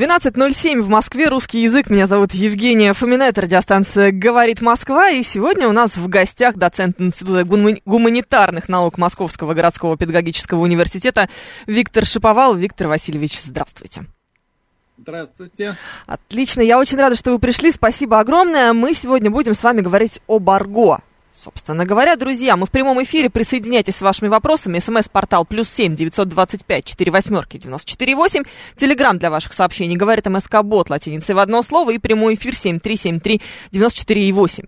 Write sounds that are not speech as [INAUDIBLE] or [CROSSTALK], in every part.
12.07 в Москве, русский язык. Меня зовут Евгения Фомина, это радиостанция «Говорит Москва». И сегодня у нас в гостях доцент Института гумани- гуманитарных наук Московского городского педагогического университета Виктор Шиповал. Виктор Васильевич, здравствуйте. Здравствуйте. Отлично, я очень рада, что вы пришли. Спасибо огромное. Мы сегодня будем с вами говорить об арго. Собственно говоря, друзья, мы в прямом эфире. Присоединяйтесь с вашими вопросами. СМС-портал плюс семь девятьсот двадцать пять четыре восьмерки девяносто четыре восемь. Телеграмм для ваших сообщений. Говорит МСК Бот латиницей в одно слово. И прямой эфир семь три семь три девяносто четыре и восемь.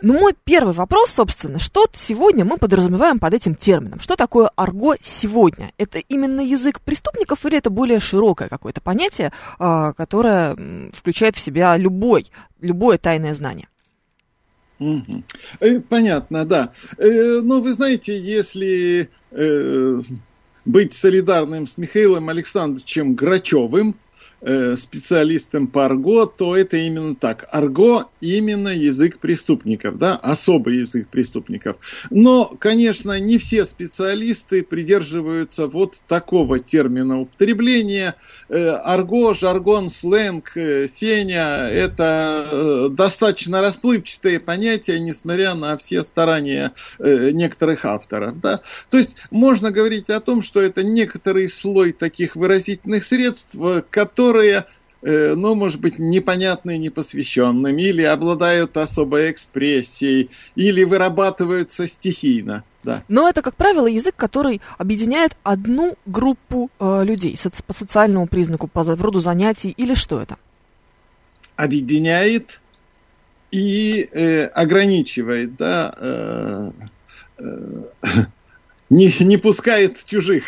Ну, мой первый вопрос, собственно, что сегодня мы подразумеваем под этим термином? Что такое арго сегодня? Это именно язык преступников или это более широкое какое-то понятие, а, которое включает в себя любой, любое тайное знание? Э, Понятно, да. Э, Ну, вы знаете, если э, быть солидарным с Михаилом Александровичем Грачевым, специалистом по арго, то это именно так. Арго именно язык преступников, да, особый язык преступников. Но, конечно, не все специалисты придерживаются вот такого термина употребления. Э, Арго, жаргон, сленг, э, феня – это э, достаточно расплывчатые понятия, несмотря на все старания э, некоторых авторов. Да? То есть можно говорить о том, что это некоторый слой таких выразительных средств, э, которые э, ну, может быть, непонятны непосвященным, или обладают особой экспрессией, или вырабатываются стихийно. Да. Но это, как правило, язык, который объединяет одну группу э, людей соци- по социальному признаку, по роду занятий или что это? объединяет и э, ограничивает, да, э, э, не, не пускает чужих.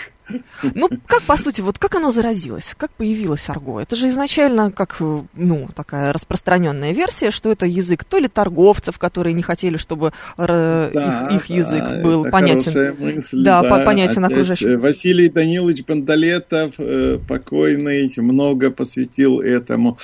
Ну, как, по сути, вот как оно заразилось? Как появилось арго? Это же изначально как, э, ну, такая распространенная версия, что это язык то ли торговцев, которые не хотели, чтобы Да, их, их язык да, был это понятен. мысль, Да, по- понятен Опять, окружающим. э, Василий Данилович Бандалетов, э, покойный, много посвятил этому.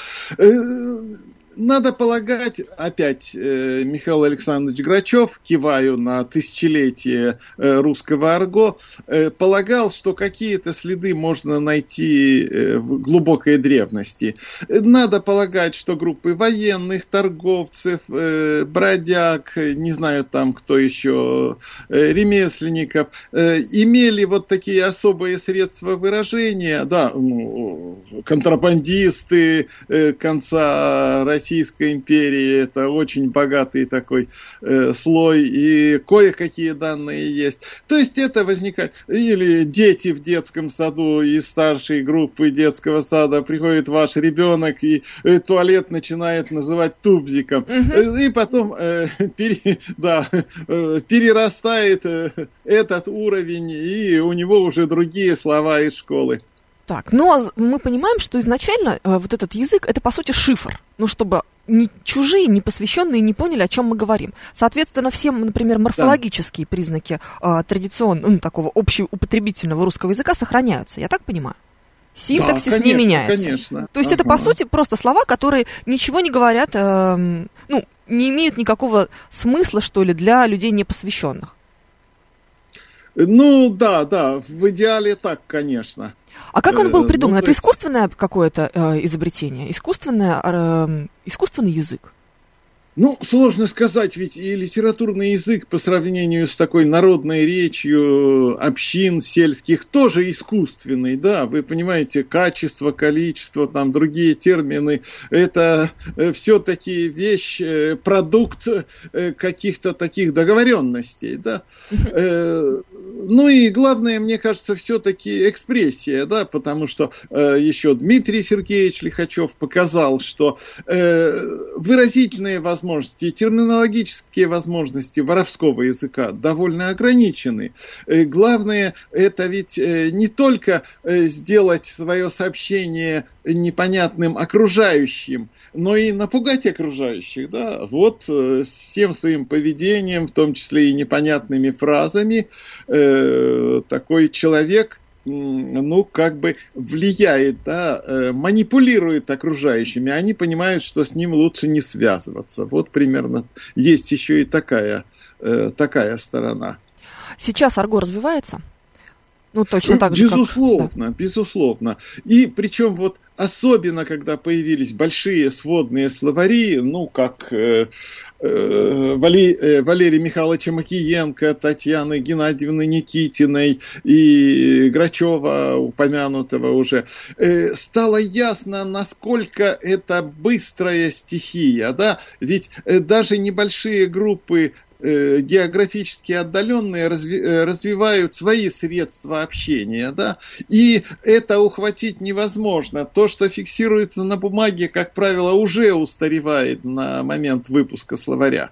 Надо полагать, опять э, Михаил Александрович Грачев, киваю на тысячелетие э, русского арго, э, полагал, что какие-то следы можно найти э, в глубокой древности. Надо полагать, что группы военных, торговцев, э, бродяг, не знаю там кто еще, э, ремесленников, э, имели вот такие особые средства выражения, да, ну, контрабандисты э, конца Российской империи, это очень богатый такой э, слой, и кое-какие данные есть. То есть это возникает, или дети в детском саду из старшей группы детского сада, приходит ваш ребенок и э, туалет начинает называть тубзиком, Э, и потом э, [LAUGHS] пере- да, э, перерастает э, этот уровень, и у него уже другие слова из школы. Так, ну а мы понимаем, что изначально э, вот этот язык это по сути шифр. Ну, чтобы ни чужие, не посвященные не поняли, о чем мы говорим. Соответственно, все, например, морфологические признаки э, традиционного, ну, такого общеупотребительного русского языка сохраняются. Я так понимаю? Синтаксис Да, не конечно, меняется. конечно. То есть это, по Ага. сути, просто слова, которые ничего не говорят, эм, ну, не имеют никакого смысла, что ли, для людей непосвященных. Ну, да, да, в идеале так, конечно. А как он был Э, придуман? ну, это есть- искусственное какое-то э, изобретение? Искусственное, э, искусственный язык? Ну, сложно сказать, ведь и литературный язык по сравнению с такой народной речью общин сельских тоже искусственный, да, вы понимаете, качество, количество, там другие термины, это все-таки вещь, э, продукт э, каких-то таких договоренностей, да. [LAUGHS] Ну и главное, мне кажется, все-таки экспрессия, да, потому что э, еще Дмитрий Сергеевич Лихачев показал, что э, выразительные возможности, терминологические возможности воровского языка довольно ограничены. Э, главное, это ведь э, не только э, сделать свое сообщение непонятным окружающим, но и напугать окружающих, да, вот э, всем своим поведением, в том числе и непонятными фразами, э, такой человек ну, как бы влияет, да, э, манипулирует окружающими, они понимают, что с ним лучше не связываться. Вот примерно есть еще и такая, э, такая сторона. Сейчас арго развивается? Ну, точно так же. Безусловно, как... да. безусловно. И причем вот особенно, когда появились большие сводные словари, ну, как э, э, Вали, э, Валерия Михайловича Макиенко, Татьяны Геннадьевны Никитиной и Грачева, упомянутого уже, э, стало ясно, насколько это быстрая стихия, да, ведь э, даже небольшие группы Э, географически отдаленные разви, э, развивают свои средства общения, да, и это ухватить невозможно. То, что фиксируется на бумаге, как правило, уже устаревает на момент выпуска словаря.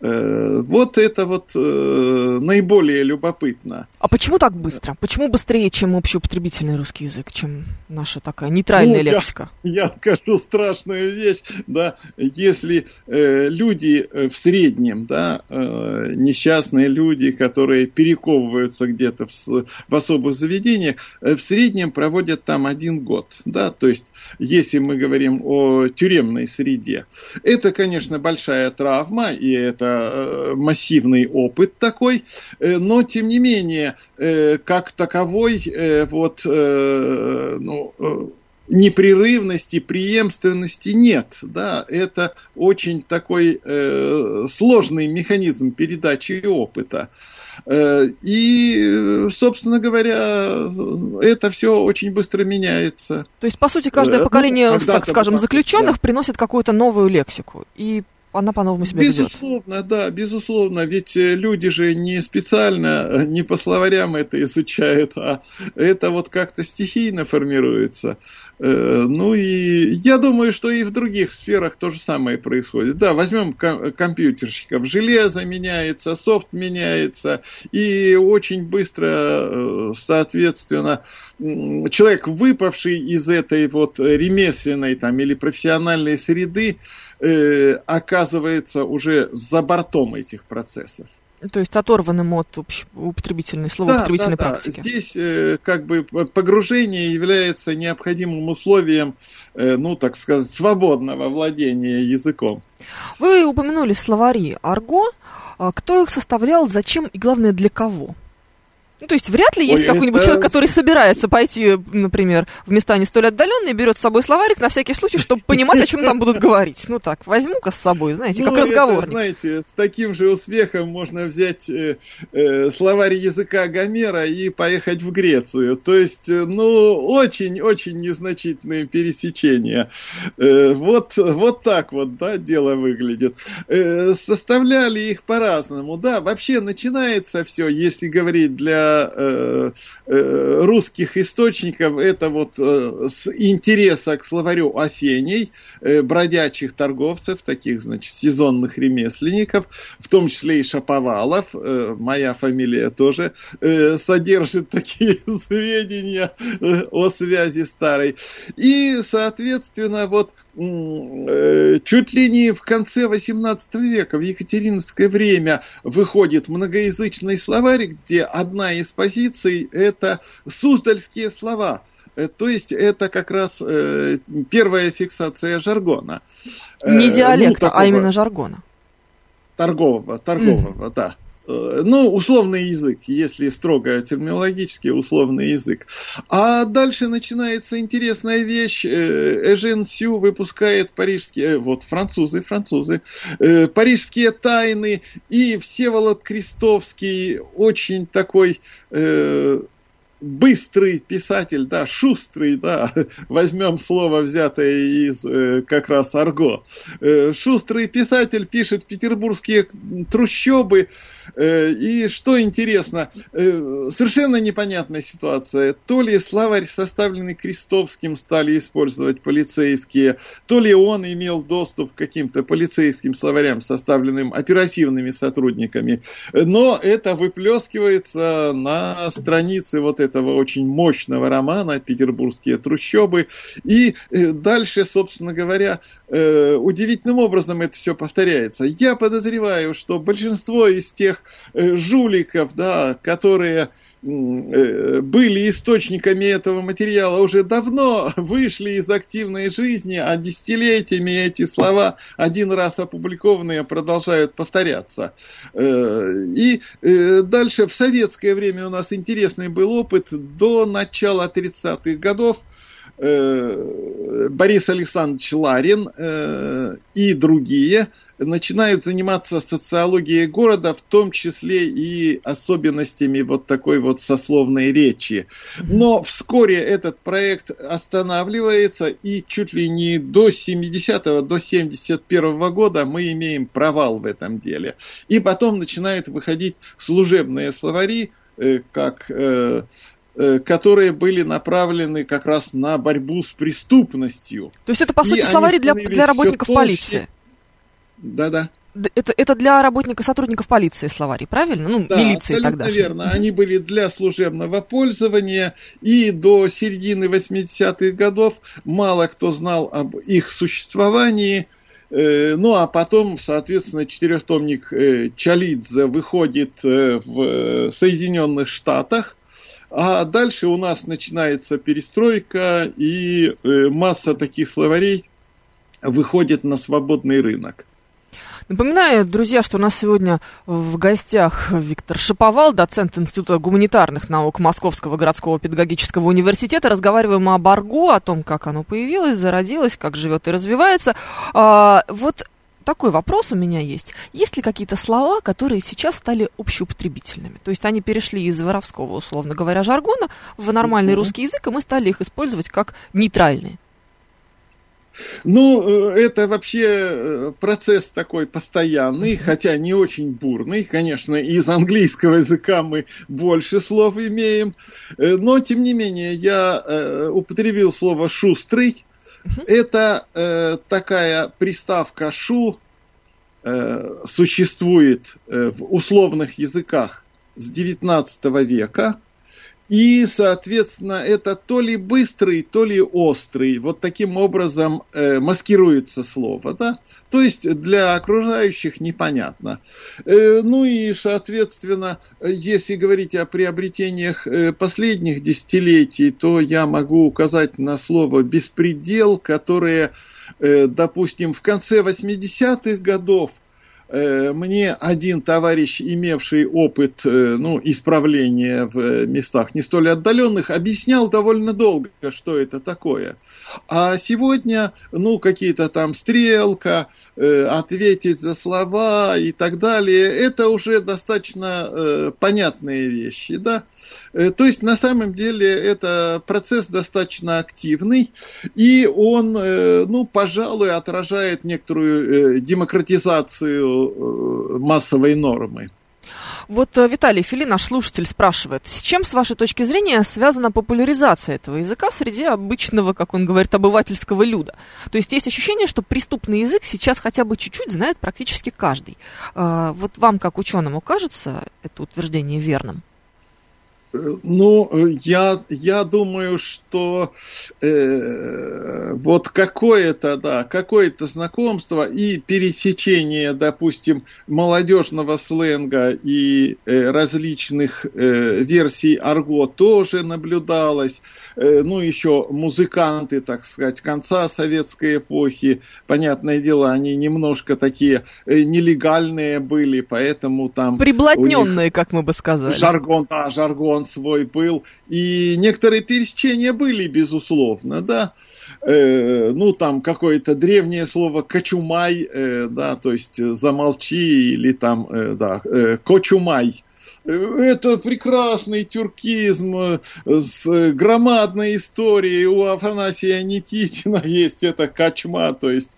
Э, вот это вот э, наиболее любопытно. А почему так быстро? Почему быстрее, чем общеупотребительный русский язык, чем наша такая нейтральная ну, лексика? Я, я скажу страшную вещь, да, если э, люди э, в среднем, да, э, несчастные люди, которые перековываются где-то в, в особых заведениях, э, в среднем проводят там один год, да, то есть если мы говорим о тюремной среде, это, конечно, большая травма, и это Э, массивный опыт такой, э, но тем не менее, э, как таковой, вот, ну, непрерывности, преемственности нет. Да? Это очень такой э, сложный механизм передачи опыта. И, собственно говоря, это все очень быстро меняется. То есть, по сути, каждое поколение, ну, так скажем, заключенных да. приносит какую-то новую лексику. И она по-новому себя безусловно, ведет. Безусловно, да, безусловно. Ведь э, люди же не специально, э, не по словарям это изучают, а это вот как-то стихийно формируется. Э, ну и я думаю, что и в других сферах то же самое происходит. Да, возьмем компьютерщиков. Железо меняется, софт меняется, и очень быстро, соответственно, человек, выпавший из этой вот ремесленной там, или профессиональной среды, э, оказывается уже за бортом этих процессов. То есть оторванным от употребительной, словоупотребительной да, да, практики. Да. Здесь э, как бы погружение является необходимым условием, э, ну, так сказать, свободного владения языком. Вы упомянули словари арго. А кто их составлял, зачем и, главное, для кого? Ну, то есть вряд ли есть Ой, какой-нибудь это... человек, который собирается пойти, например, в места не столь отдаленные, берет с собой словарик на всякий случай, чтобы понимать, о чем там будут говорить. Ну так, возьму-ка с собой, знаете, как ну, разговорник. знаете, с таким же успехом можно взять э, э, словарь языка Гомера и поехать в Грецию. То есть, э, ну, очень-очень незначительные пересечения. Э, вот, вот так вот, да, дело выглядит. Э, составляли их по-разному, да. Вообще начинается все, если говорить для э, э, русских источников это вот э, с интереса к словарю Афений, э, бродячих торговцев, таких, значит, сезонных ремесленников, в том числе и Шаповалов, э, моя фамилия тоже э, содержит такие [LAUGHS] сведения э, о связи старой. И, соответственно, вот Э, чуть ли не в конце XVIII века, в Екатеринское время, выходит многоязычный словарь, где одна из позиций – это суздальские слова. Э, то есть это как раз э, первая фиксация жаргона. Не диалекта, ну, такого, а именно жаргона. Торгового, торгового, mm. да. Э, ну, условный язык, если строго терминологически, условный язык. А дальше начинается интересная вещь. Э, Эжен Сю выпускает парижские, э, вот французы, французы, парижские тайны, и Всеволод Крестовский очень такой быстрый писатель, да, шустрый, да, возьмем слово, взятое из э, как раз арго. Э, шустрый писатель пишет петербургские трущобы, Э, и что интересно, э, совершенно непонятная ситуация. То ли словарь, составленный Крестовским, стали использовать полицейские, то ли он имел доступ к каким-то полицейским словарям, составленным оперативными сотрудниками. Но это выплескивается на странице вот этого очень мощного романа «Петербургские трущобы». И э, дальше, собственно говоря, удивительным образом это все повторяется. Я подозреваю, что большинство из тех э, жуликов, да, которые э, были источниками этого материала, уже давно [LAUGHS] вышли из активной жизни, а десятилетиями эти слова, один раз опубликованные, продолжают повторяться. Э, и дальше в советское время у нас интересный был опыт до начала 30-х годов – Борис Александрович Ларин и другие начинают заниматься социологией города, в том числе и особенностями вот такой вот сословной речи. Но вскоре этот проект останавливается, и чуть ли не до 70-го, до 71 -го года мы имеем провал в этом деле. И потом начинают выходить служебные словари, э, как Э, которые были направлены как раз на борьбу с преступностью. То есть это, по сути, словари для, для работников полиции? Да-да. Это, это для работника, сотрудников полиции словари, правильно? Ну, да, милиции абсолютно тогда. верно. Они были для служебного пользования, и до середины 80-х годов мало кто знал об их существовании. Э, ну, а потом, соответственно, четырехтомник э, Чалидзе выходит в Соединенных Штатах, а дальше у нас начинается перестройка, и э, масса таких словарей выходит на свободный рынок. Напоминаю, друзья, что у нас сегодня в гостях Виктор Шиповал, доцент Института гуманитарных наук Московского городского педагогического университета. Разговариваем о Барго, о том, как оно появилось, зародилось, как живет и развивается. А, вот такой вопрос у меня есть. Есть ли какие-то слова, которые сейчас стали общеупотребительными? То есть они перешли из воровского, условно говоря, жаргона в нормальный русский язык, и мы стали их использовать как нейтральные. Ну, э, это вообще э, процесс такой постоянный, хотя не очень бурный. Конечно, из английского языка мы больше слов имеем. Э, но, тем не менее, я употребил слово «шустрый», это э, такая приставка шу э, существует э, в условных языках с 19 века. И, соответственно, это то ли быстрый, то ли острый. Вот таким образом э, маскируется слово. Да? То есть для окружающих непонятно. Э, ну и, соответственно, если говорить о приобретениях э, последних десятилетий, то я могу указать на слово «беспредел», которое, э, допустим, в конце 80-х годов мне один товарищ, имевший опыт э, ну, исправления в местах не столь отдаленных, объяснял довольно долго, что это такое. А сегодня, ну, какие-то там стрелка, э, ответить за слова и так далее, это уже достаточно понятные вещи, да. Э, то есть, на самом деле, это процесс достаточно активный, и он, э, ну, пожалуй, отражает некоторую э, демократизацию массовой нормы. Вот Виталий Фили, наш слушатель, спрашивает, с чем, с вашей точки зрения, связана популяризация этого языка среди обычного, как он говорит, обывательского люда? То есть есть ощущение, что преступный язык сейчас хотя бы чуть-чуть знает практически каждый. Вот вам, как ученому, кажется это утверждение верным? Ну, я, я думаю, что э, вот какое-то, да, какое-то знакомство и пересечение, допустим, молодежного сленга и э, различных э, версий арго тоже наблюдалось. Э, ну, еще музыканты, так сказать, конца советской эпохи, понятное дело, они немножко такие э, нелегальные были, поэтому там... Приблотненные, как мы бы сказали. Жаргон, да, жаргон свой был. И некоторые пересечения были, безусловно, да. Э, ну, там какое-то древнее слово кочумай, э, да, то есть замолчи, или там, э, да, э, кочумай. Это прекрасный тюркизм э, с громадной историей. У Афанасия Никитина [LAUGHS] есть это качма, то есть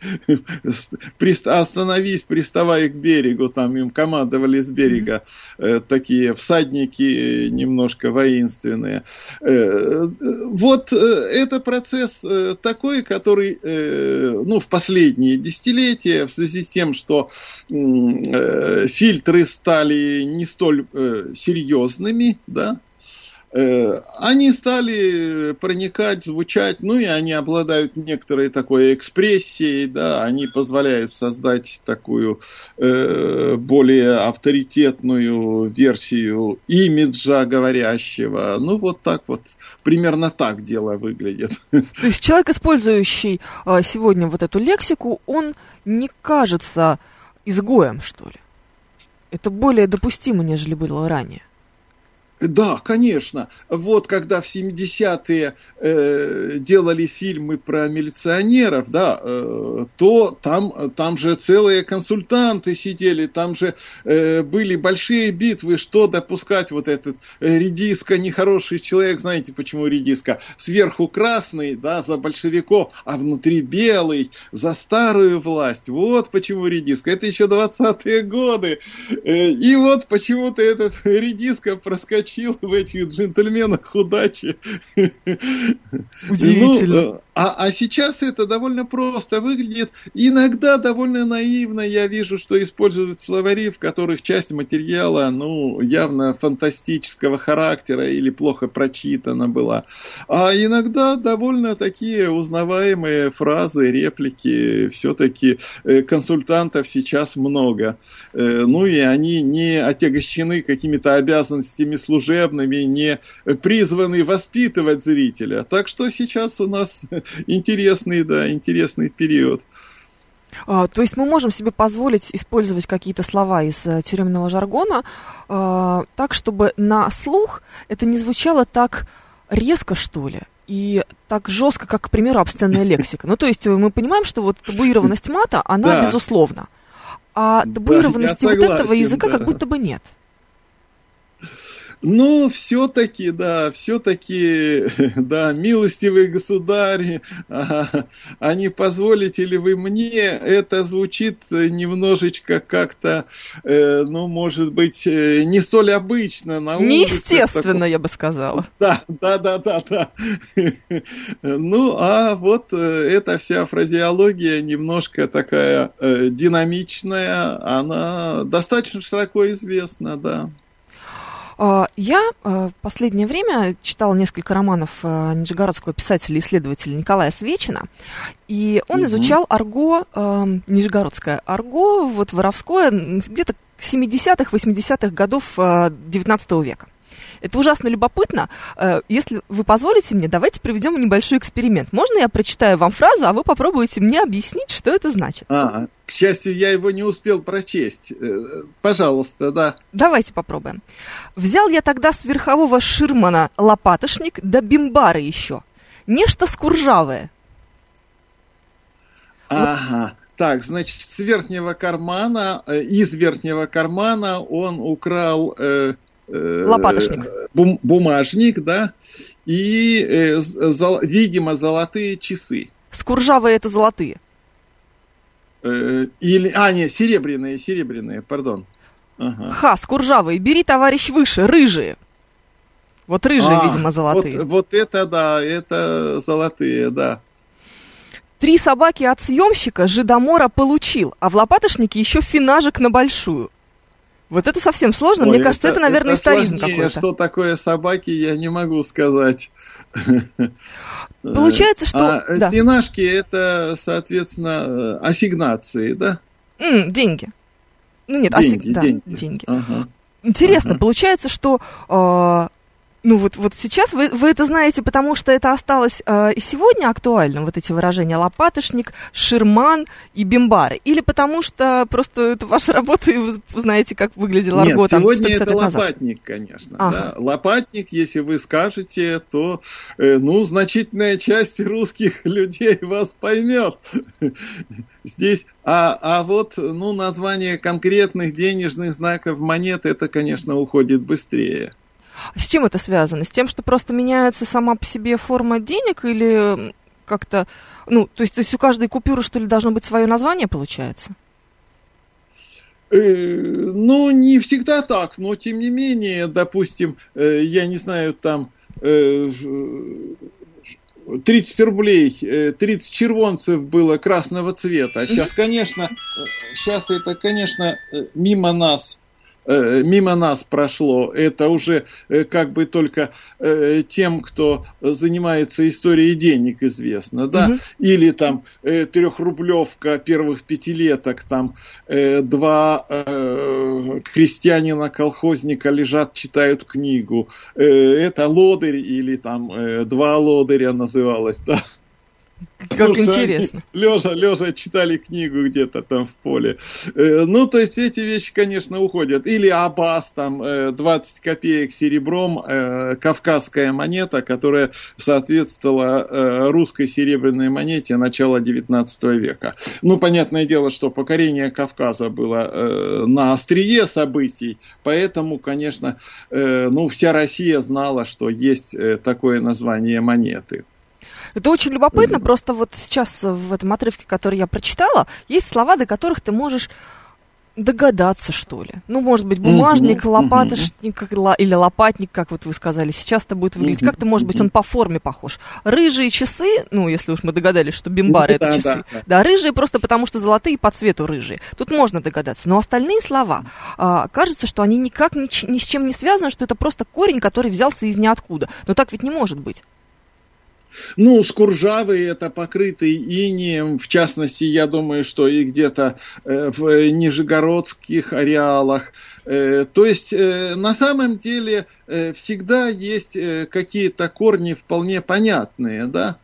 остановись, приставай к берегу, там им командовали с берега mm-hmm. такие всадники немножко воинственные. Э, вот это процесс такой, который ну, в последние десятилетия в связи с тем, что фильтры стали не столь серьезными, да, э, они стали проникать, звучать, ну и они обладают некоторой такой экспрессией, да, они позволяют создать такую э, более авторитетную версию имиджа говорящего. Ну вот так вот, примерно так дело выглядит. То есть человек, использующий э, сегодня вот эту лексику, он не кажется изгоем, что ли? Это более допустимо, нежели было ранее. Да, конечно. Вот когда в 70-е э, делали фильмы про милиционеров, да, э, то там, там же целые консультанты сидели, там же э, были большие битвы, что допускать вот этот э, редиска, нехороший человек, знаете, почему редиска? Сверху красный, да, за большевиков, а внутри белый, за старую власть. Вот почему редиска. Это еще 20-е годы. Э, и вот почему-то этот редиска проскочил проскочил в этих джентльменах удачи. Удивительно. Ну, а, а сейчас это довольно просто выглядит. Иногда довольно наивно я вижу, что используют словари, в которых часть материала, ну, явно фантастического характера или плохо прочитана была. А иногда довольно такие узнаваемые фразы, реплики. Все-таки э, консультантов сейчас много. Э, ну и они не отягощены какими-то обязанностями служебными, не призваны воспитывать зрителя. Так что сейчас у нас интересный, да, интересный период. А, то есть мы можем себе позволить использовать какие-то слова из а, тюремного жаргона а, так, чтобы на слух это не звучало так резко, что ли, и так жестко, как, к примеру, обсценная [LAUGHS] лексика. Ну, то есть мы понимаем, что вот табуированность мата, она да. безусловна. А табуированности да, вот этого языка да. как будто бы нет. Но все-таки, да, все-таки, [LAUGHS] да, милостивый государь, а, а не позволите ли вы мне, это звучит немножечко как-то, э, ну, может быть, э, не столь обычно на улице. Неестественно, таком... я бы сказала. Да, да, да, да, да. [LAUGHS] Ну, а вот э, эта вся фразеология немножко такая э, динамичная, она достаточно широко известна, да. А, я в последнее время читала несколько романов э, нижегородского писателя и исследователя Николая Свечина, и он угу. изучал арго, э, нижегородское арго, вот воровское, где-то 70-х, 80-х годов XIX э, века. Это ужасно любопытно. Э, если вы позволите мне, давайте проведем небольшой эксперимент. Можно я прочитаю вам фразу, а вы попробуете мне объяснить, что это значит? А, к счастью, я его не успел прочесть. Э, пожалуйста, да. Давайте попробуем. Взял я тогда с верхового ширмана лопатошник да бимбары еще. Нечто скуржавое. Ага. Так, значит, с верхнего кармана, э, из верхнего кармана он украл Э, Лопаточник. Бум, бумажник, да, и, э, зол, видимо, золотые часы. Скуржавые это золотые. Э, или, а, нет, серебряные, серебряные, пардон. Ага. Ха, скуржавые, бери, товарищ, выше, рыжие. Вот рыжие, а, видимо, золотые. Вот, вот это, да, это золотые, да. Три собаки от съемщика Жидомора получил, а в лопатошнике еще финажик на большую. Вот это совсем сложно. Ой, Мне кажется, это, это наверное, это историзм какой-то. Что такое собаки, я не могу сказать. [LAUGHS] Получается, что... А да. пинашки это, соответственно, ассигнации, да? Mm, деньги. Ну нет, деньги, ассиг... деньги. Да, деньги. Ага. Интересно, ага. получается, что э, Ну вот, вот сейчас вы, вы это знаете, потому что это осталось э, и сегодня актуальным, вот эти выражения лопатошник, ширман и бимбары? Или потому что просто это ваша работа, и вы знаете, как выглядел арго Нет, там сегодня 150 это лет назад? лопатник, конечно. Ага. Да. Лопатник, если вы скажете, то э, ну, значительная часть русских людей вас поймет. Здесь, а, а вот ну, название конкретных денежных знаков монет, это, конечно, уходит быстрее. С чем это связано? С тем, что просто меняется сама по себе форма денег или как-то, ну, то есть, то есть у каждой купюры, что ли, должно быть свое название, получается? Э, ну, не всегда так, но тем не менее, допустим, э, я не знаю, там э, 30 рублей, э, 30 червонцев было красного цвета. А сейчас, конечно, сейчас это, конечно, мимо нас мимо нас прошло. Это уже э, как бы только э, тем, кто занимается историей денег, известно, да. Мгм. Или там э, трехрублевка первых пятилеток, там э, два э, крестьянина-колхозника лежат, читают книгу. Э, это лодырь или там э, два лодыря называлось, да. Как интересно. Лежа, лежа читали книгу где-то там в поле. Э, Ну, то есть эти вещи, конечно, уходят. Или абас, там, э, 20 копеек серебром, э, кавказская монета, которая соответствовала э, русской серебряной монете начала 19 века. Ну, понятное дело, что покорение Кавказа было э, на острие событий, поэтому, конечно, э, ну, вся Россия знала, что есть э, такое название монеты. Это очень любопытно, просто вот сейчас в этом отрывке, который я прочитала, есть слова, до которых ты можешь догадаться, что ли. Ну, может быть, бумажник, Мгм, лопатошник ла- или лопатник, как вот вы сказали, сейчас это будет выглядеть. Мгм, Как-то, может быть, он по форме похож. Рыжие часы, ну, если уж мы догадались, что бимбары Ну, это да, часы. да, да. Да, рыжие просто потому, что золотые по цвету рыжие. Тут можно догадаться. Но остальные слова, а, кажется, что они никак ни, ни с чем не связаны, что это просто корень, который взялся из ниоткуда. Но так ведь не может быть. Ну, скуржавый это покрытый инием, в частности, я думаю, что и где-то э, в нижегородских ареалах. Э, то есть, э, на самом деле, всегда есть какие-то корни вполне понятные, да?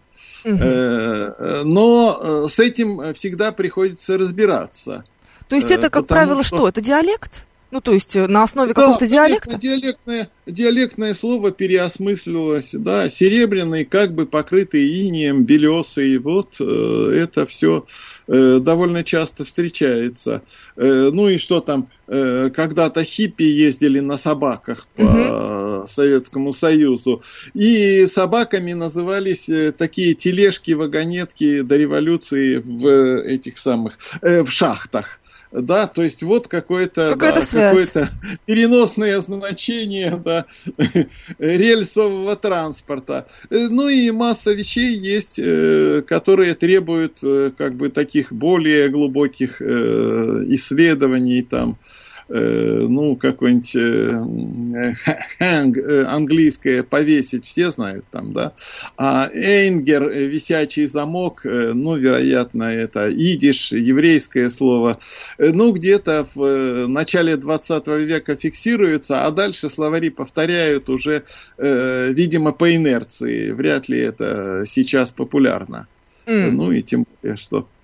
Но с этим всегда приходится разбираться. То есть это, как потому правило, что- что? Это диалект? Ну, то есть э, на основе Да, какого-то диалекта? Диалектное, диалектное слово переосмыслилось, да, серебряный, как бы покрытый инеем, белесый, вот э, это все довольно часто встречается. Э, ну и что там, э, когда-то хиппи ездили на собаках по Советскому Союзу, и собаками назывались э, такие тележки, вагонетки до революции в этих самых, э, в шахтах. Да, то есть вот какое-то Какая-то да, какое-то [LAUGHS] переносное значение да, [LAUGHS] рельсового транспорта. Э, Ну и масса вещей есть, э, которые требуют э, как бы таких более глубоких исследований там. э, Ну, какое-нибудь э, э, [LAUGHS] английское повесить, все знают там, да. А эйнгер, э, висячий замок, э, ну, вероятно, это идиш, еврейское слово, Э, ну, где-то в э, начале 20 века фиксируется, а дальше словари повторяют уже, э, видимо, по инерции. Вряд ли это сейчас популярно. М. Ну, и тем более, что э,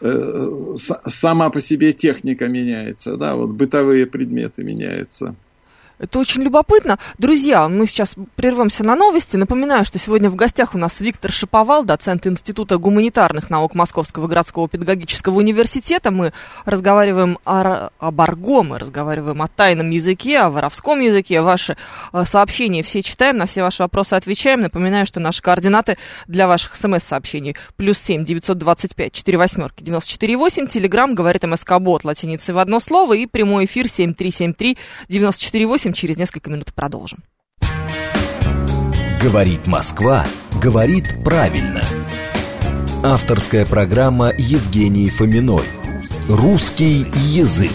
сама по себе техника меняется, да, вот бытовые предметы меняются. Это очень любопытно. Друзья, мы сейчас прервемся на новости. Напоминаю, что сегодня в гостях у нас Виктор Шиповал, доцент Института гуманитарных наук Московского городского педагогического университета. Мы разговариваем о, р- об арго, мы разговариваем о тайном языке, о воровском языке. Ваши э, сообщения все читаем, на все ваши вопросы отвечаем. Напоминаю, что наши координаты для ваших смс-сообщений плюс семь девятьсот двадцать пять четыре восьмерки девяносто четыре восемь. Телеграмм говорит МСК Бот латиницей в одно слово и прямой эфир семь три семь три девяносто четыре восемь. Через несколько минут продолжим. Говорит Москва, говорит правильно. Авторская программа Евгений Фоминой. Русский язык.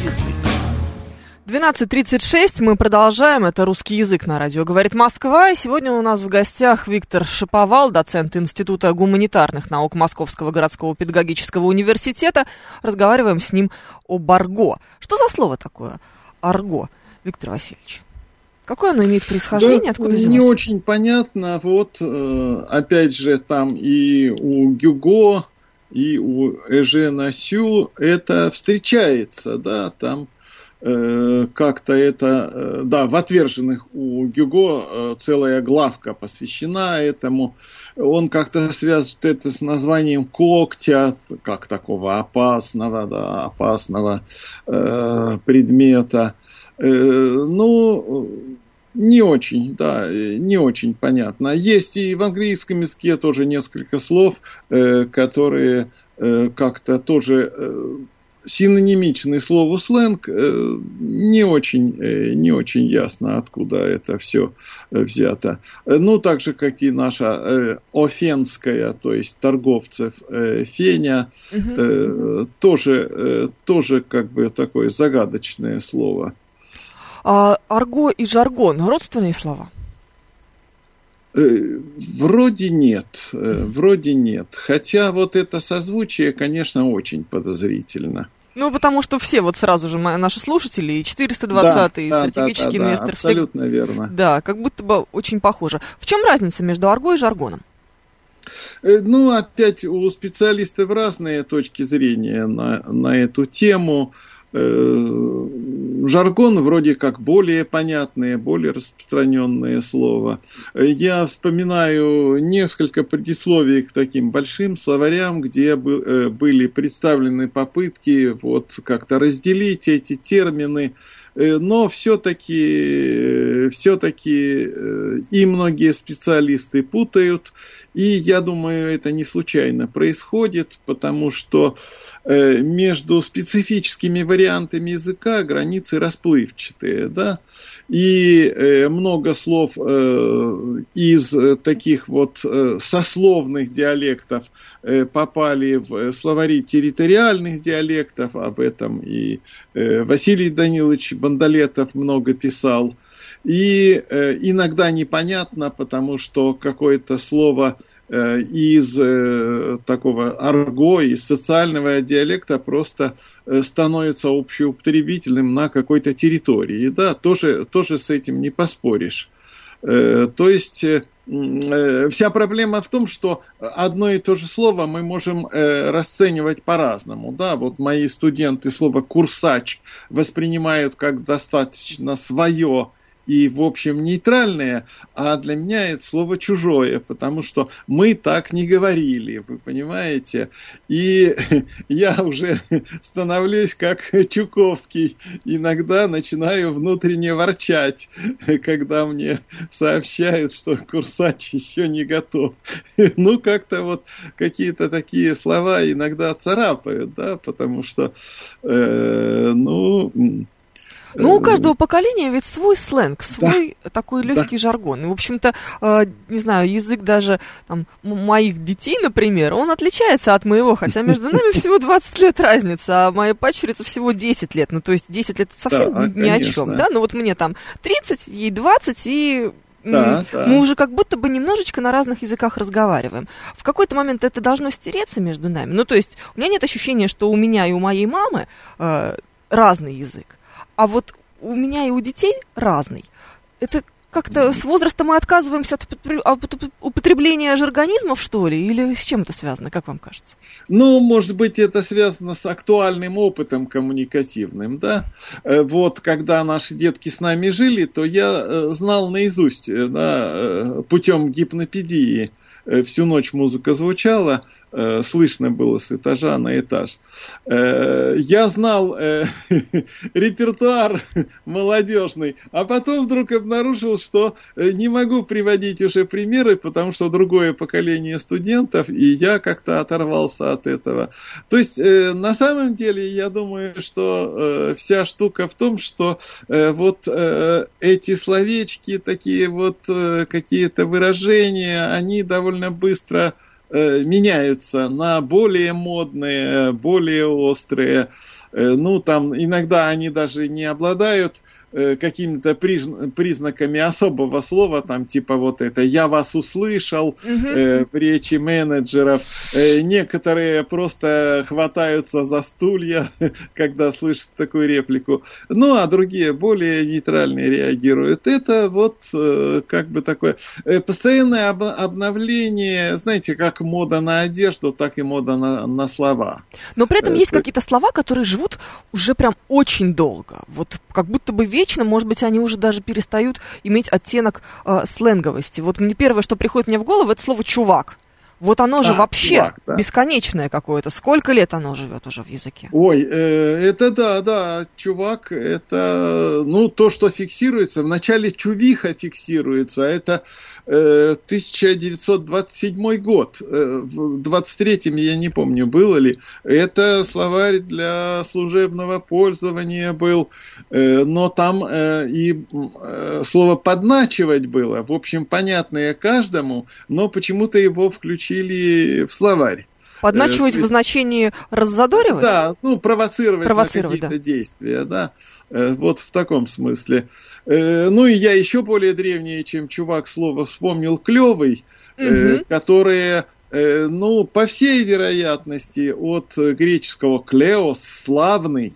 12.36, мы продолжаем, это русский язык на радио «Говорит Москва», и сегодня у нас в гостях Виктор Шиповал, доцент Института гуманитарных наук Московского городского педагогического университета. Разговариваем с ним об арго. Что за слово такое арго, Виктор Васильевич? Какое оно имеет происхождение, да, откуда взялось? Не очень понятно. Вот, э, опять же, там и у Гюго, и у Эжена Сю это встречается, да, там э, как-то это, э, да, в «Отверженных» у Гюго э, целая главка посвящена этому. Он как-то связывает это с названием когтя, как такого опасного, да, опасного э, предмета. Э, ну, не очень, да, не очень понятно. Есть и в английском языке тоже несколько слов, э, которые э, как-то тоже э, синонимичны слову сленг, не очень, не очень ясно, откуда это все взято. Ну, так же, как и наша офенская, то есть торговцев феня, угу. тоже, тоже как бы такое загадочное слово. А арго и жаргон родственные слова? Э, вроде нет, э, вроде нет. Хотя вот это созвучие, конечно, очень подозрительно. Ну, потому что все вот сразу же наши слушатели, и 420 и да, стратегический да, да, инвестор. Да, абсолютно все... верно. Да, как будто бы очень похоже. В чем разница между арго и жаргоном? Э, ну, опять у специалистов разные точки зрения на, на эту тему. Жаргон вроде как более понятное, более распространенное слово. Я вспоминаю несколько предисловий к таким большим словарям, где э, были представлены попытки вот как-то разделить эти термины, но все-таки все-таки и многие специалисты путают, и я думаю, это не случайно происходит, потому что э, между специфическими вариантами языка границы расплывчатые, да, и э, много слов э, из таких вот сословных диалектов попали в словари территориальных диалектов, об этом и Василий Данилович Бандалетов много писал, и э, иногда непонятно, потому что какое-то слово э, из э, такого арго, из социального диалекта просто э, становится общеупотребительным на какой-то территории. Да, тоже, тоже с этим не поспоришь. Э, то есть э, э, вся проблема в том, что одно и то же слово мы можем расценивать по-разному. Да, вот мои студенты слово курсач воспринимают как достаточно свое и, в общем, нейтральное, а для меня это слово чужое, потому что мы так не говорили, вы понимаете? И [LAUGHS] я уже [LAUGHS] становлюсь как Чуковский, иногда начинаю внутренне ворчать, [LAUGHS] когда мне сообщают, что курсач еще не готов. Ну, как-то вот какие-то такие слова иногда царапают, да, потому что, э, ну, ну, у каждого поколения ведь свой сленг, свой да. такой легкий да. жаргон. И, в общем-то, э, не знаю, язык даже там, моих детей, например, он отличается от моего, хотя между нами [LAUGHS] всего 20 лет разница, а моя пачерица всего 10 лет. Ну, то есть 10 лет это совсем да, ни конечно. о чем, да? Ну, вот мне там 30, ей 20, и да, да. мы уже как будто бы немножечко на разных языках разговариваем. В какой-то момент это должно стереться между нами. Ну, то есть у меня нет ощущения, что у меня и у моей мамы э, разный язык. А вот у меня и у детей разный. Это как-то с возрастом мы отказываемся от употребления жаргонизмов, что ли? Или с чем это связано, как вам кажется? Ну, может быть, это связано с актуальным опытом коммуникативным, да? Э, вот, когда наши детки с нами жили, то я э, знал наизусть, э, да, путем гипнопедии, всю ночь музыка звучала, слышно было с этажа на этаж. Э, я знал э, [LAUGHS] репертуар молодежный, а потом вдруг обнаружил, что не могу приводить уже примеры, потому что другое поколение студентов, и я как-то оторвался от этого. То есть, на самом деле, я думаю, что вся штука в том, что вот эти словечки, такие вот какие-то выражения, они довольно быстро Э, меняются на более модные, более острые. Э, ну, там иногда они даже не обладают э, какими-то признаками особого слова, там типа вот это «я вас услышал» э, в речи менеджеров. Э, некоторые просто хватаются за стулья, [LAUGHS] когда слышат такую реплику. Ну, а другие более нейтральные реагируют. Это вот э, как бы такое э, постоянное об, обновление, знаете, как мода на одежду, так и мода на, на слова. Но при этом э, есть какие-то слова, которые живут уже прям очень долго. Вот как будто бы вечно, может быть, они уже даже перестают иметь оттенок э, сленговости. Вот мне первое, что приходит мне в голову, это слово «чувак». Вот оно же а, вообще чувак, да. бесконечное какое-то. Сколько лет оно живет уже в языке? Ой, э, это да, да, чувак, это, ну, то, что фиксируется. Вначале чувиха фиксируется, это 1927 э, год, э, в 23-м я не помню, было ли, это словарь для служебного пользования был, э, но там и слово «подначивать» было, в общем, понятное каждому, но почему-то его включили в словарь. Подначивать в значении раззадоривать? Да, ну, провоцировать, провоцировать на какие-то да. действия, да. Вот в таком смысле. Э, ну и я еще более древнее, чем чувак слово вспомнил, клевый, угу. которые э, ну, по всей вероятности, от греческого клеос, славный,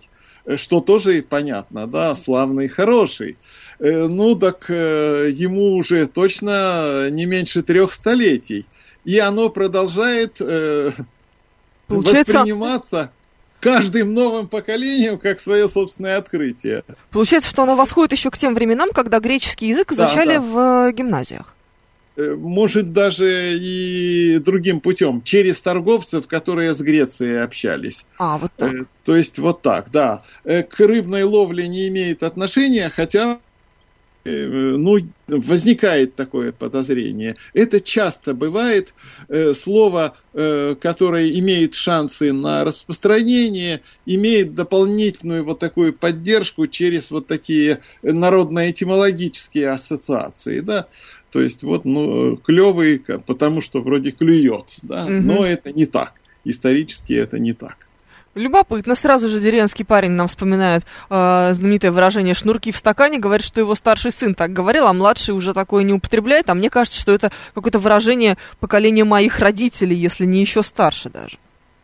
что тоже понятно, да, славный, хороший. Ну, так ему уже точно не меньше трех столетий. И оно продолжает Получается... восприниматься каждым новым поколением как свое собственное открытие. Получается, что оно восходит еще к тем временам, когда греческий язык изучали да, да. в э, гимназиях. Э, может, даже и другим путем, через торговцев, которые с Грецией общались. А, вот так. Э, то есть вот так, да. К рыбной ловле не имеет отношения, хотя ну, возникает такое подозрение. Это часто бывает. Э, слово, э, которое имеет шансы на распространение, имеет дополнительную вот такую поддержку через вот такие народно-этимологические ассоциации, да. То есть вот, ну, клевый, потому что вроде клюет, да, но это не так. Исторически это не так. Любопытно. Сразу же деревенский парень нам вспоминает э, знаменитое выражение «шнурки в стакане». Говорит, что его старший сын так говорил, а младший уже такое не употребляет. А мне кажется, что это какое-то выражение поколения моих родителей, если не еще старше даже.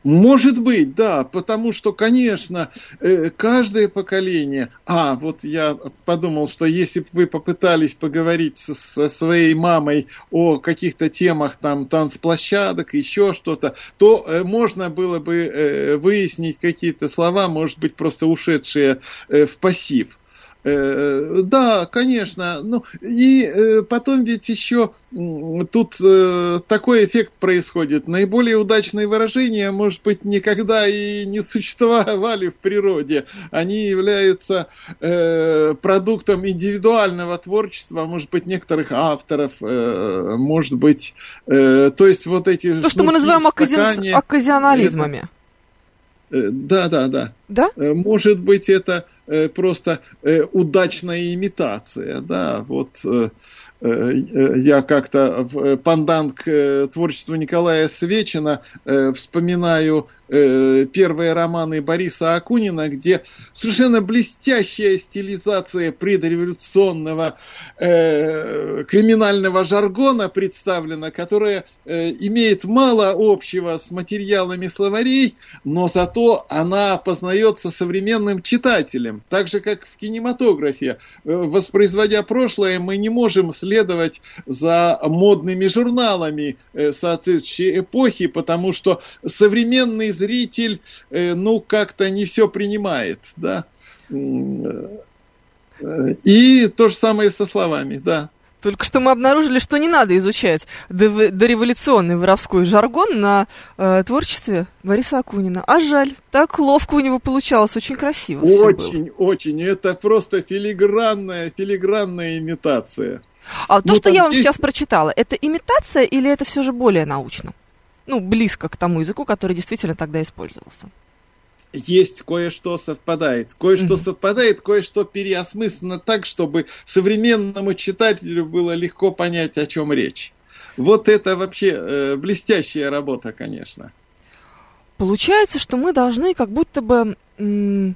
Может быть, да, потому что, конечно, э, каждое поколение... А, вот я подумал, что если бы вы попытались поговорить со своей мамой о каких-то темах, там, танцплощадок, еще что-то, то э, можно было бы э, выяснить какие-то слова, может быть, просто ушедшие в пассив. Э, да, конечно. Ну, и э, потом ведь еще тут э, такой эффект происходит. Наиболее удачные выражения, может быть, никогда и не существовали в природе. Они являются продуктом индивидуального творчества, может быть, некоторых авторов, может быть, то есть вот эти... То, что мы называем окази... оказионализмами. Э, да, да, да. Да? Э, может быть, это э, просто удачная имитация, да, вот я как-то в э, пандан к творчеству Николая Свечина вспоминаю первые романы Бориса Акунина, где совершенно блестящая стилизация предреволюционного криминального жаргона представлена, которая имеет мало общего с материалами словарей, но зато она познается современным читателем. Так же, как в кинематографе. Воспроизводя прошлое, мы не можем следовать следовать за модными журналами э, соответствующей эпохи, потому что современный зритель, э, ну, как-то не все принимает, да. Э, и то же самое со словами, да. Только что мы обнаружили, что не надо изучать дореволюционный воровской жаргон на э, творчестве Бориса Акунина. А жаль, так ловко у него получалось, очень красиво. Очень, очень. Это просто филигранная, филигранная имитация. А то, ну, что я вам есть... сейчас прочитала, это имитация или это все же более научно? Ну, близко к тому языку, который действительно тогда использовался. Есть кое-что совпадает. Кое-что mm-hmm. совпадает, кое-что переосмысленно так, чтобы современному читателю было легко понять, о чем речь. Вот это вообще э, блестящая работа, конечно. Получается, что мы должны как будто бы м-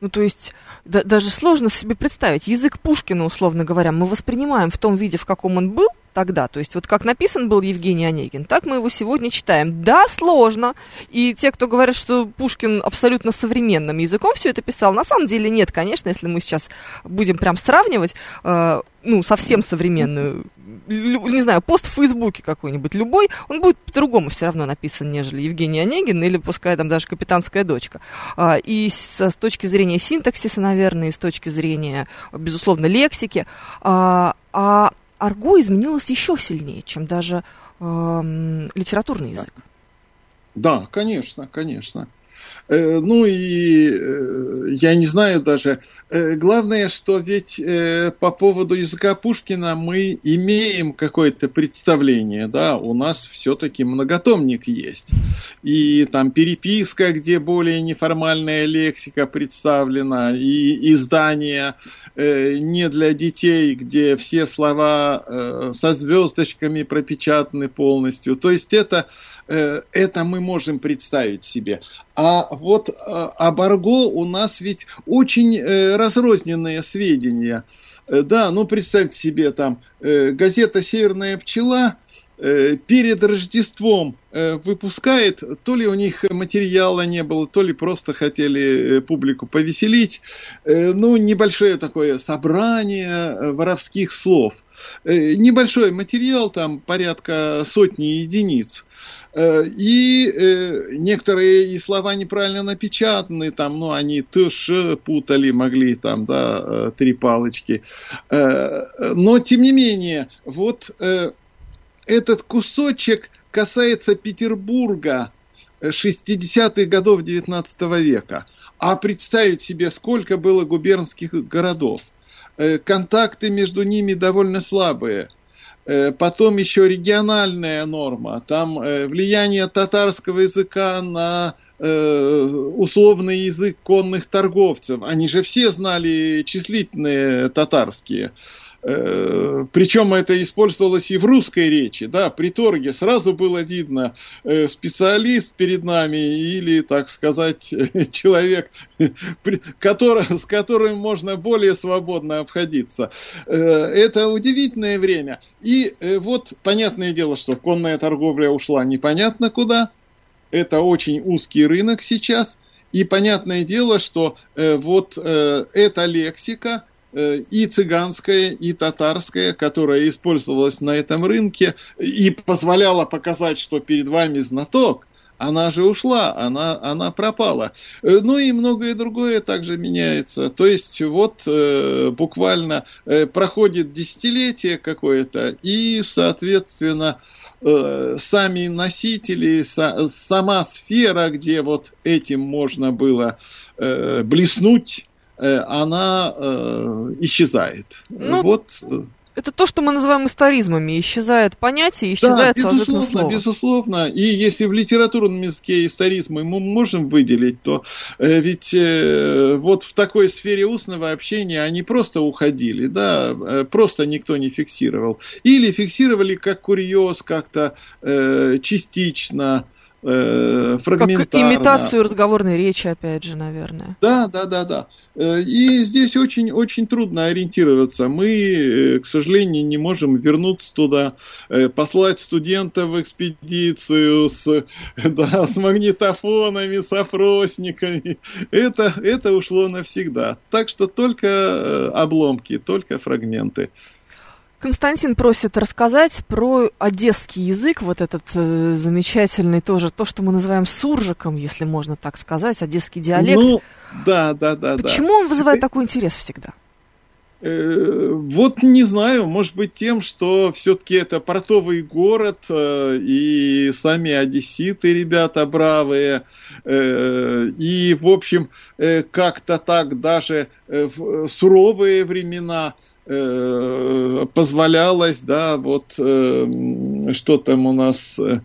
Ну, то есть, да, даже сложно себе представить. Язык Пушкина, условно говоря, мы воспринимаем в том виде, в каком он был тогда. То есть, вот как написан был Евгений Онегин, так мы его сегодня читаем. Да, сложно. И те, кто говорят, что Пушкин абсолютно современным языком все это писал, на самом деле нет, конечно, если мы сейчас будем прям сравнивать, э, ну, совсем современную не знаю, пост в Фейсбуке какой-нибудь любой, он будет по-другому все равно написан, нежели Евгений Онегин или пускай там даже капитанская дочка. А, и с, с точки зрения синтаксиса, наверное, и с точки зрения, безусловно, лексики. А, а арго изменилось еще сильнее, чем даже э, литературный язык. Да, конечно, конечно. Э, ну и э, я не знаю даже. Э, главное, что ведь по поводу языка Пушкина мы имеем какое-то представление, да, у нас все-таки многотомник есть. И там переписка, где более неформальная лексика представлена, и издание не для детей, где все слова со звездочками пропечатаны полностью. То есть это Э, это мы можем представить себе. А вот э, об Арго у нас ведь очень э, разрозненные сведения. Да, ну представьте себе там газета «Северная пчела» перед Рождеством выпускает, то ли у них материала не было, то ли просто хотели публику повеселить, ну, небольшое такое собрание воровских слов. Небольшой материал, там порядка сотни единиц. Э, и э, некоторые и слова неправильно напечатаны, там, ну, они тоже путали, могли там, да, э, три палочки. Но, тем не менее, вот этот кусочек касается Петербурга 60-х годов 19 века. А представить себе, сколько было губернских городов. Контакты между ними довольно слабые – Э, потом еще региональная норма. Там э, влияние татарского языка на э, условный язык конных торговцев. Они же все знали числительные татарские. Э, Причем это использовалось и в русской речи, да, при торге сразу было видно, э, специалист перед нами или, так сказать, [LAUGHS] человек, [LAUGHS] с которым можно более свободно обходиться. Э, это удивительное время. И вот, понятное дело, что конная торговля ушла непонятно куда, это очень узкий рынок сейчас, и понятное дело, что вот эта лексика, Э, и цыганская, и татарская, которая использовалась на этом рынке и позволяла показать, что перед вами знаток, она же ушла, она, она пропала. Э, ну и многое другое также меняется. То есть вот э, буквально э, проходит десятилетие какое-то, и, соответственно, э, сами носители, са, сама сфера, где вот этим можно было э, блеснуть, Э, она э, исчезает. Ну, вот. Э, это то, что мы называем историзмами. Исчезает понятие, исчезает да, безусловно, слово. безусловно. И если в литературном языке историзмы мы можем выделить, то э, ведь э, вот в такой сфере устного общения они просто уходили, да, э, просто никто не фиксировал. Или фиксировали как курьез, как-то э, частично, э, фрагментарно. Как имитацию разговорной речи, опять же, наверное. Да, да, да, да. Э, и здесь очень, очень трудно ориентироваться. Мы, э, к сожалению, не можем вернуться туда, послать студентов в экспедицию с, [LAUGHS] да, с магнитофонами, с опросниками. Это, это ушло навсегда. Так что только обломки, только фрагменты. Константин просит рассказать про одесский язык, вот этот э, замечательный тоже, то, что мы называем суржиком, если можно так сказать, одесский диалект. Ну, да, да, да. Почему да. он вызывает такой интерес всегда? Э, вот не знаю, может быть тем, что все-таки это портовый город, э, и сами одесситы ребята бравые, э, и, в общем, как-то так даже в суровые времена позволялось, да, вот э, что там у нас э,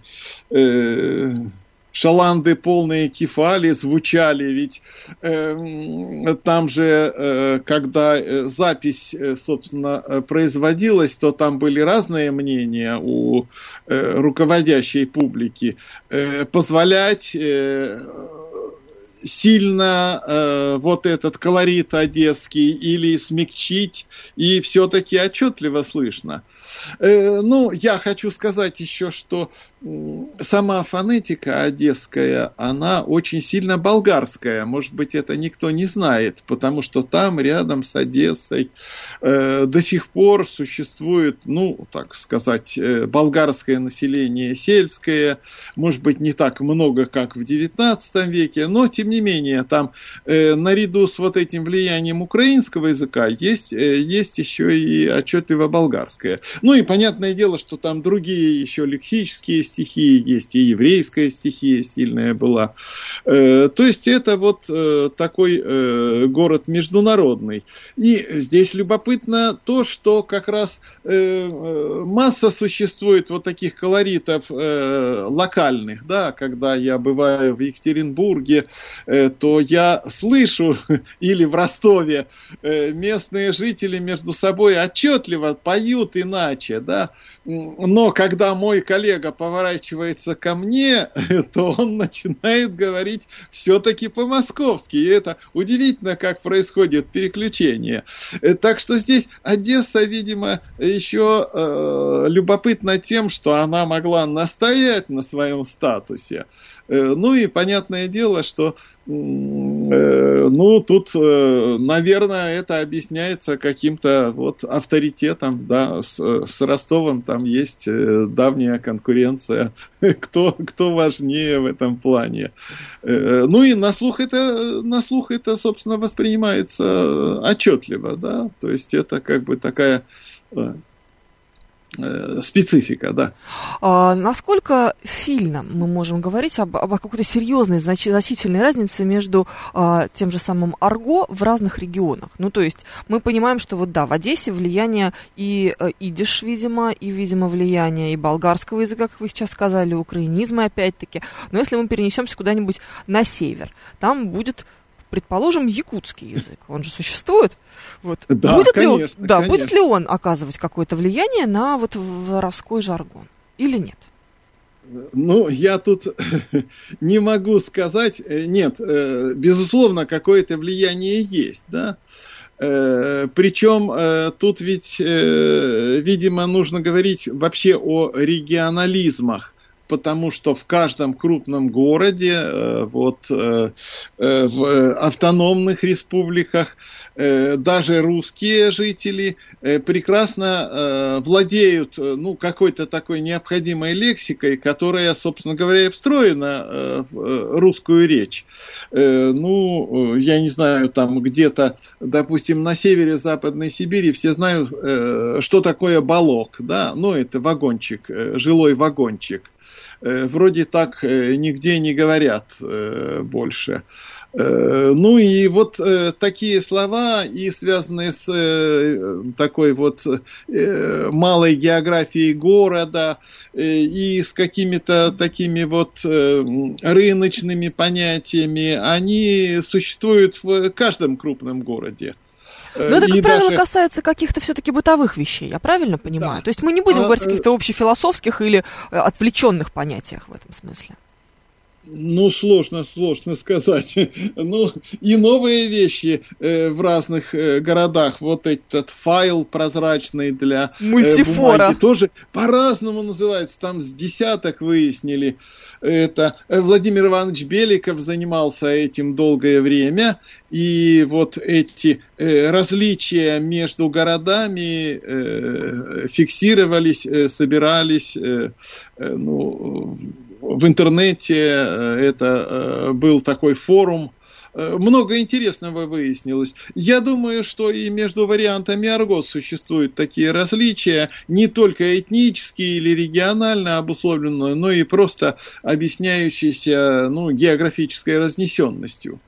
шаланды полные кефали звучали, ведь э, там же, э, когда запись, собственно, производилась, то там были разные мнения у э, руководящей публики. Э, позволять э, сильно э, вот этот колорит одесский или смягчить, и все-таки отчетливо слышно. Э, ну, я хочу сказать еще, что сама фонетика одесская, она очень сильно болгарская. Может быть, это никто не знает, потому что там, рядом с Одессой, э, до сих пор существует, ну, так сказать, э, болгарское население сельское, может быть, не так много, как в XIX веке, но, тем не менее, там наряду с вот этим влиянием украинского языка есть, есть еще и отчетливо болгарское. Ну и понятное дело, что там другие еще лексические стихии есть, и еврейская стихия сильная была. Э, то есть это вот э, такой э, город международный. И здесь любопытно то, что как раз масса существует вот таких колоритов локальных, да, когда я бываю в Екатеринбурге, то я слышу, [LAUGHS] или в Ростове, местные жители между собой отчетливо поют иначе, да, но когда мой коллега поворачивается ко мне, [LAUGHS] то он начинает говорить все-таки по-московски. И это удивительно, как происходит переключение. Э, так что здесь Одесса, видимо, еще э, любопытна тем, что она могла настоять на своем статусе. Э, ну и понятное дело, что э, ну, тут, э, наверное, это объясняется каким-то вот авторитетом, да, с, с Ростовом там есть давняя конкуренция, [LAUGHS] кто, кто важнее в этом плане. Ну и на слух это, на слух это, собственно, воспринимается отчетливо, да, то есть это как бы такая специфика, да. А, насколько сильно мы можем говорить об, об какой-то серьезной, значительной разнице между а, тем же самым арго в разных регионах? Ну, то есть мы понимаем, что вот да, в Одессе влияние и э, идиш, видимо, и, видимо, влияние и болгарского языка, как вы сейчас сказали, украинизма опять-таки. Но если мы перенесемся куда-нибудь на север, там будет предположим, якутский язык, он же существует. Вот. Да, будет конечно, ли, он, да, конечно. будет ли он оказывать какое-то влияние на вот воровской жаргон или нет? Ну, я тут [LAUGHS] не могу сказать. Э, нет, э, безусловно, какое-то влияние есть, да. Э, Причем тут ведь, видимо, нужно говорить вообще о регионализмах потому что в каждом крупном городе, э, вот э, э, в автономных республиках, даже русские жители прекрасно владеют ну, какой-то такой необходимой лексикой, которая, собственно говоря, встроена в русскую речь. Ну, я не знаю, там где-то, допустим, на севере Западной Сибири все знают, что такое балок, да, ну, это вагончик, жилой вагончик. Э, вроде так э, нигде не говорят э, больше. Ну и вот такие слова, и связанные с такой вот малой географией города, и с какими-то такими вот рыночными понятиями, они существуют в каждом крупном городе. Но это, как правило, даже... касается каких-то все-таки бытовых вещей, я правильно понимаю? Да. То есть мы не будем а, говорить о каких-то общефилософских или э, отвлеченных понятиях в этом смысле. Ну, сложно, сложно сказать. [LAUGHS] Ну, и новые вещи э, в разных э, городах. Вот этот файл прозрачный для Мультифора. Э, бумаги тоже по-разному называется. Там с десяток выяснили. Это э, Владимир Иванович Беликов занимался этим долгое время. И вот эти э, различия между городами э, фиксировались, э, собирались, э, э, ну, в интернете, э, это э, был такой форум, э, много интересного выяснилось. Я думаю, что и между вариантами арго существуют такие различия, не только этнические или регионально обусловленные, но и просто объясняющиеся ну, географической разнесенностью.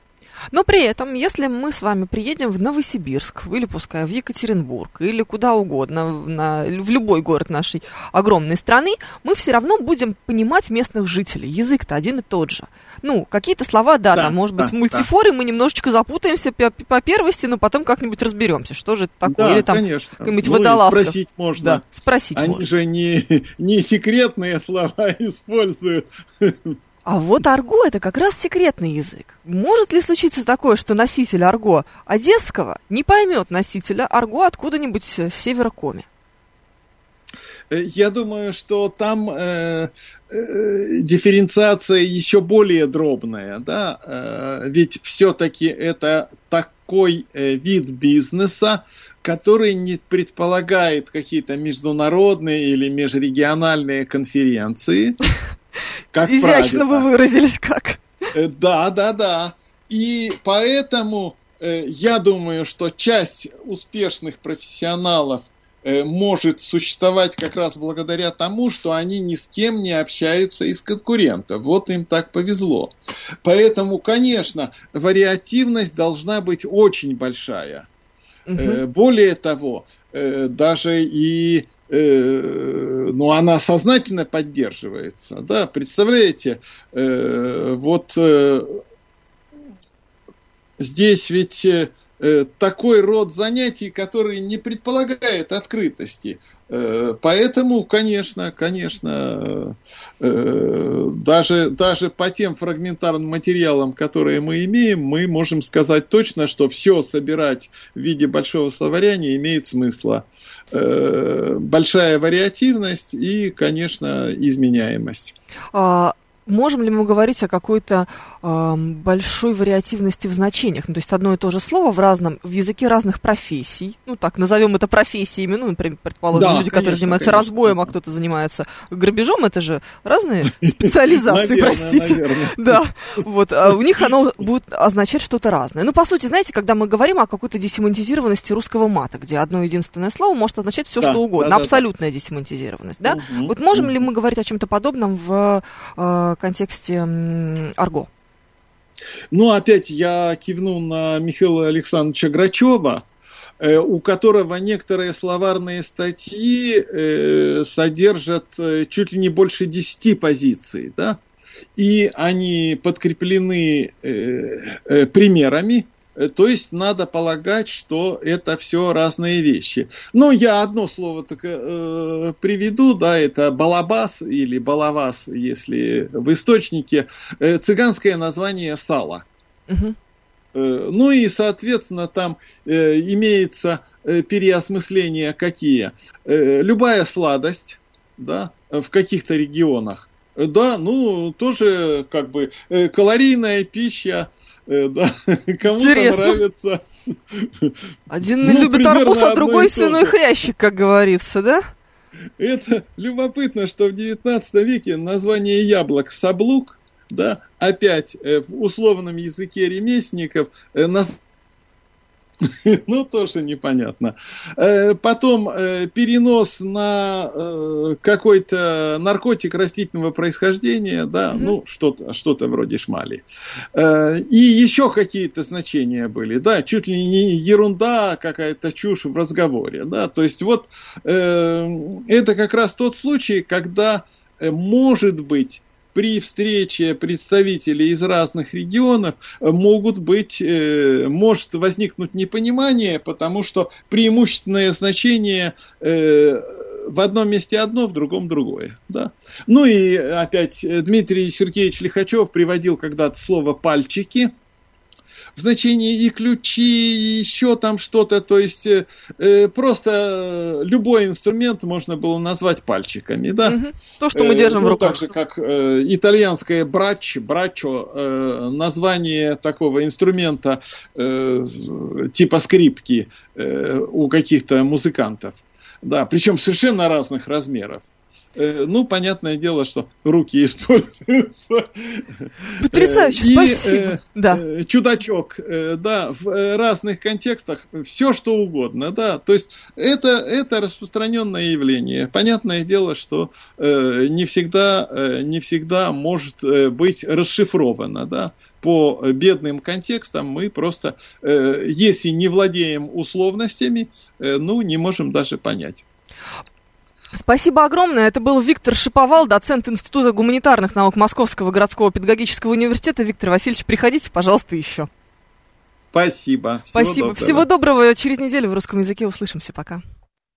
Но при этом, если мы с вами приедем в Новосибирск, или пускай в Екатеринбург, или куда угодно, на, в любой город нашей огромной страны, мы все равно будем понимать местных жителей. Язык-то один и тот же. Ну, какие-то слова, да, да там, может да, быть, мультифоры, да. мы немножечко запутаемся по, по первости, но потом как-нибудь разберемся, что же это такое. Да, или там какой-нибудь ну, водолазка. спросить можно. Да, спросить Они можно. же не, [LAUGHS] не секретные слова [LAUGHS] используют. [LAUGHS] А вот арго это как раз секретный язык. Может ли случиться такое, что носитель арго одесского не поймет носителя арго откуда-нибудь с севера Коми? Э, я думаю, что там э, э, дифференциация еще более дробная, да, э, ведь все-таки это такой э, вид бизнеса, который не предполагает какие-то международные или межрегиональные конференции. [LAUGHS] Как Изящно правило. вы выразились как. Э, да, да, да. И поэтому э, я думаю, что часть успешных профессионалов э, может существовать как раз благодаря тому, что они ни с кем не общаются из конкурентов. Вот им так повезло. Поэтому, конечно, вариативность должна быть очень большая. Угу. Более того, даже и э, ну, она сознательно поддерживается. Да? Представляете, э, вот э, здесь ведь такой род занятий, который не предполагает открытости. Поэтому, конечно, конечно, даже, даже по тем фрагментарным материалам, которые мы имеем, мы можем сказать точно, что все собирать в виде большого словаря не имеет смысла. Э, большая вариативность и, конечно, изменяемость. А, можем ли мы говорить о какой-то э, большой вариативности в значениях? Ну, то есть одно и то же слово в разном, в языке разных профессий, ну так, назовем это профессиями, ну, например, предположим, да, люди, конечно, которые занимаются конечно. разбоем, а кто-то занимается грабежом, это же разные [LAUGHS] специализации, простите. [LAUGHS] Да, вот, а у них оно будет означать что-то разное. Ну, по сути, знаете, когда мы говорим о какой-то десемантизированности русского мата, где одно единственное слово может означать все, что угодно, абсолютная десемантизированность, да? Вот можем ли мы говорить о чем-то подобном в э, контексте арго? Ну, опять я кивну на Михаила Александровича Грачева, э, у которого некоторые словарные статьи э, содержат э, чуть ли не больше десяти позиций, да, и они подкреплены примерами, то есть надо полагать, что это все разные вещи. Ну, я одно слово так, э, приведу, да, это балабас или балавас, если в источнике, э, цыганское название сала. Угу. Э, ну и, соответственно, там э, имеется э, переосмысление какие. Э, любая сладость, да, в каких-то регионах, да, ну, тоже как бы э, калорийная пища, Э, да, [LAUGHS] кому-то нравится. Один ну, любит арбуз, а другой свиной хрящик, как говорится, да? Это любопытно, что в 19 веке название яблок саблук, да, опять э, в условном языке ремесленников э, [LAUGHS] Ну, тоже непонятно. Э, потом э, перенос на э, какой-то наркотик растительного происхождения, да, ну, что-то что вроде шмали. И еще какие-то значения были, да, чуть ли не ерунда, какая-то чушь в разговоре, да, то есть вот это как раз тот случай, когда может быть при встрече представителей из разных регионов могут быть, э, может возникнуть непонимание, потому что преимущественное значение э, в одном месте одно, в другом другое. Да? Ну и опять Дмитрий Сергеевич Лихачев приводил когда-то слово «пальчики», в значении и ключи, и еще там что-то. То есть э, э просто любой инструмент можно было назвать пальчиками. Да? Угу. То, что мы держим э, в руках. Так же, как э, итальянское брач, брачо, э, название такого инструмента э, типа скрипки э, у каких-то музыкантов. Да, причем совершенно разных размеров. Э, ну, понятное дело, что руки используются. Потрясающе, и, спасибо. Э, да. Э, чудачок, э, да, в разных контекстах все что угодно, да. То есть это, это распространенное явление. Понятное дело, что э, не, всегда, э, не всегда может быть расшифровано, да по бедным контекстам мы просто, э, если не владеем условностями, э, ну, не можем даже понять. Спасибо огромное. Это был Виктор Шиповал, доцент Института гуманитарных наук Московского городского педагогического университета. Виктор Васильевич, приходите, пожалуйста, еще. Спасибо. Всего Спасибо. Доброго. Всего доброго. Через неделю в русском языке услышимся. Пока.